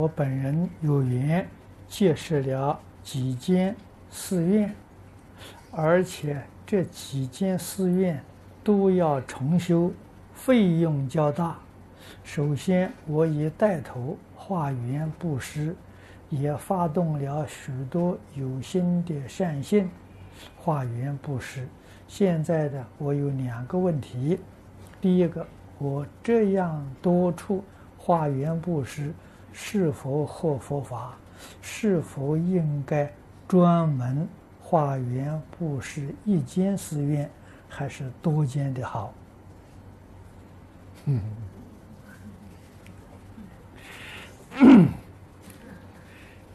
我本人有缘结识了几间寺院，而且这几间寺院都要重修，费用较大。首先，我已带头化缘布施，也发动了许多有心的善信化缘布施。现在的我有两个问题：第一个，我这样多处化缘布施。是否合佛法？是否应该专门化缘布施一间寺院，还是多间的好？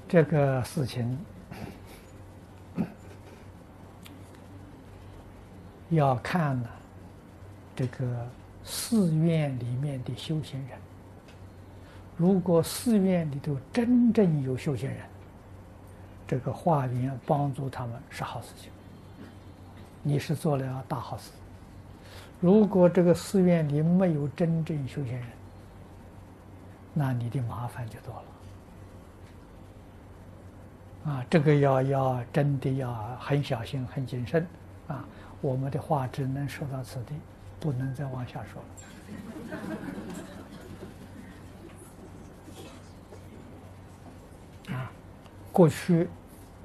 这个事情要看呢，这个寺院里面的修行人。如果寺院里头真正有修行人，这个化缘帮助他们是好事情，你是做了大好事。如果这个寺院里没有真正修行人，那你的麻烦就多了。啊，这个要要真的要很小心、很谨慎啊！我们的话只能说到此地，不能再往下说了。过去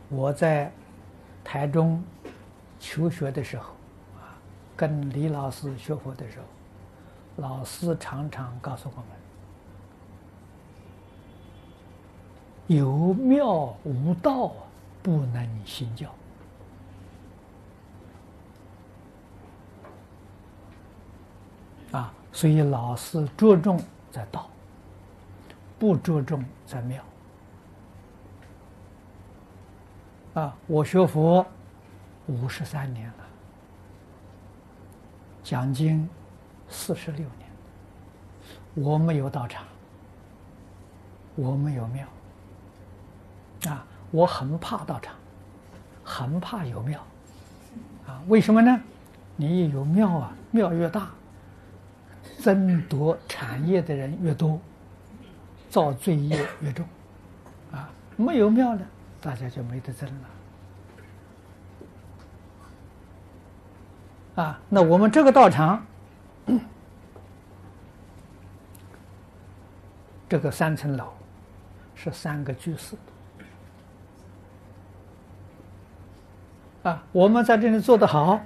我在台中求学的时候，啊，跟李老师学佛的时候，老师常常告诉我们：有庙无道，不能行教。啊，所以老师着重在道，不着重在庙。啊，我学佛五十三年了，讲经四十六年，我没有道场，我没有庙，啊，我很怕道场，很怕有庙，啊，为什么呢？你一有庙啊，庙越大，争夺产业的人越多，造罪业越重，啊，没有庙呢？大家就没得争了，啊！那我们这个道场，这个三层楼是三个居士啊，我们在这里做得好，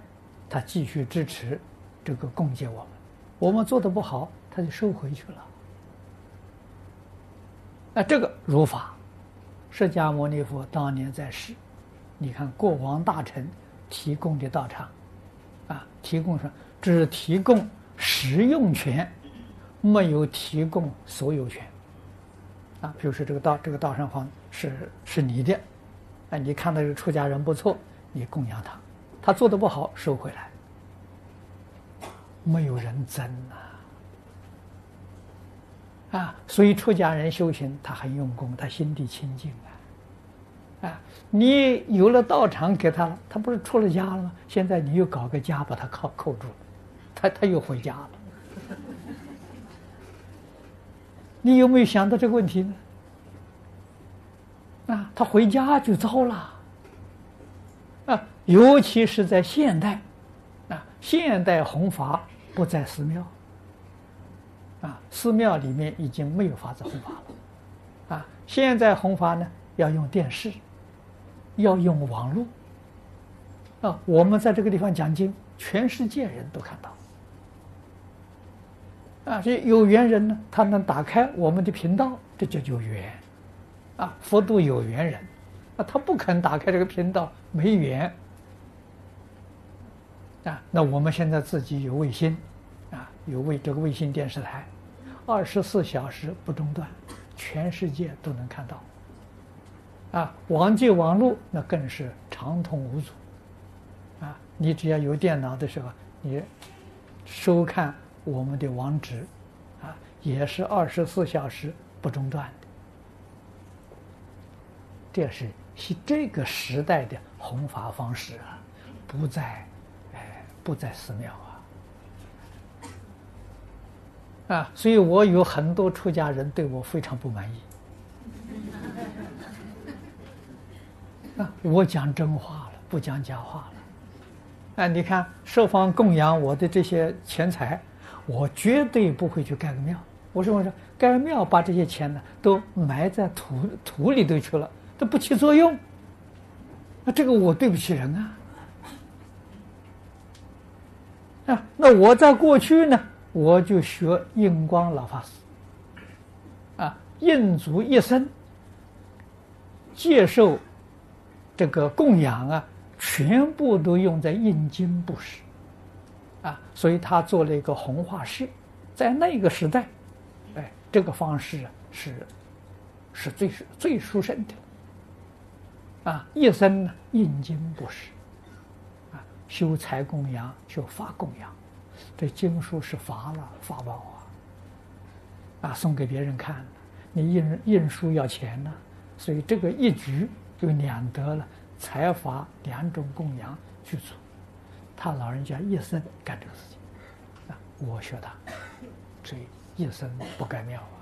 他继续支持这个供给我们；我们做得不好，他就收回去了。啊，这个如法。释迦牟尼佛当年在世，你看国王大臣提供的道场，啊，提供上只提供使用权，没有提供所有权，啊，比如说这个道这个道上方是是你的，哎，你看到这个出家人不错，你供养他，他做的不好收回来，没有人争啊，啊，所以出家人修行他很用功，他心地清净啊。啊，你有了道场给他了，他不是出了家了吗？现在你又搞个家把他铐扣住，他他又回家了。你有没有想到这个问题呢？啊，他回家就糟了。啊，尤其是在现代，啊，现代弘法不在寺庙，啊，寺庙里面已经没有法子弘法了，啊，现在弘法呢要用电视。要用网络啊！我们在这个地方讲经，全世界人都看到啊！这有缘人呢，他能打开我们的频道，这就叫缘啊！佛度有缘人啊，他不肯打开这个频道，没缘啊！那我们现在自己有卫星，有卫这个卫星电视台，二十四小时不中断，全世界都能看到。啊，网际网络那更是畅通无阻，啊，你只要有电脑的时候，你收看我们的网址，啊，也是二十四小时不中断的。这是是这个时代的弘法方式啊，不在，哎，不在寺庙啊，啊，所以我有很多出家人对我非常不满意。啊，我讲真话了，不讲假话了。啊，你看，设方供养我的这些钱财，我绝对不会去盖个庙。我说我说，盖个庙把这些钱呢都埋在土土里头去了，都不起作用。那这个我对不起人啊。啊，那我在过去呢，我就学印光老法师，啊，印足一生接受这个供养啊，全部都用在印经布施，啊，所以他做了一个弘化社，在那个时代，哎，这个方式是是最最殊胜的，啊，一生呢印经布施。啊修财供养，修法供养，这经书是法了，法宝啊！啊，送给别人看，你印印书要钱呢，所以这个一举就两得了，财法两种供养具足。他老人家一生干这个事情，啊，我学他，所以一生不盖庙啊。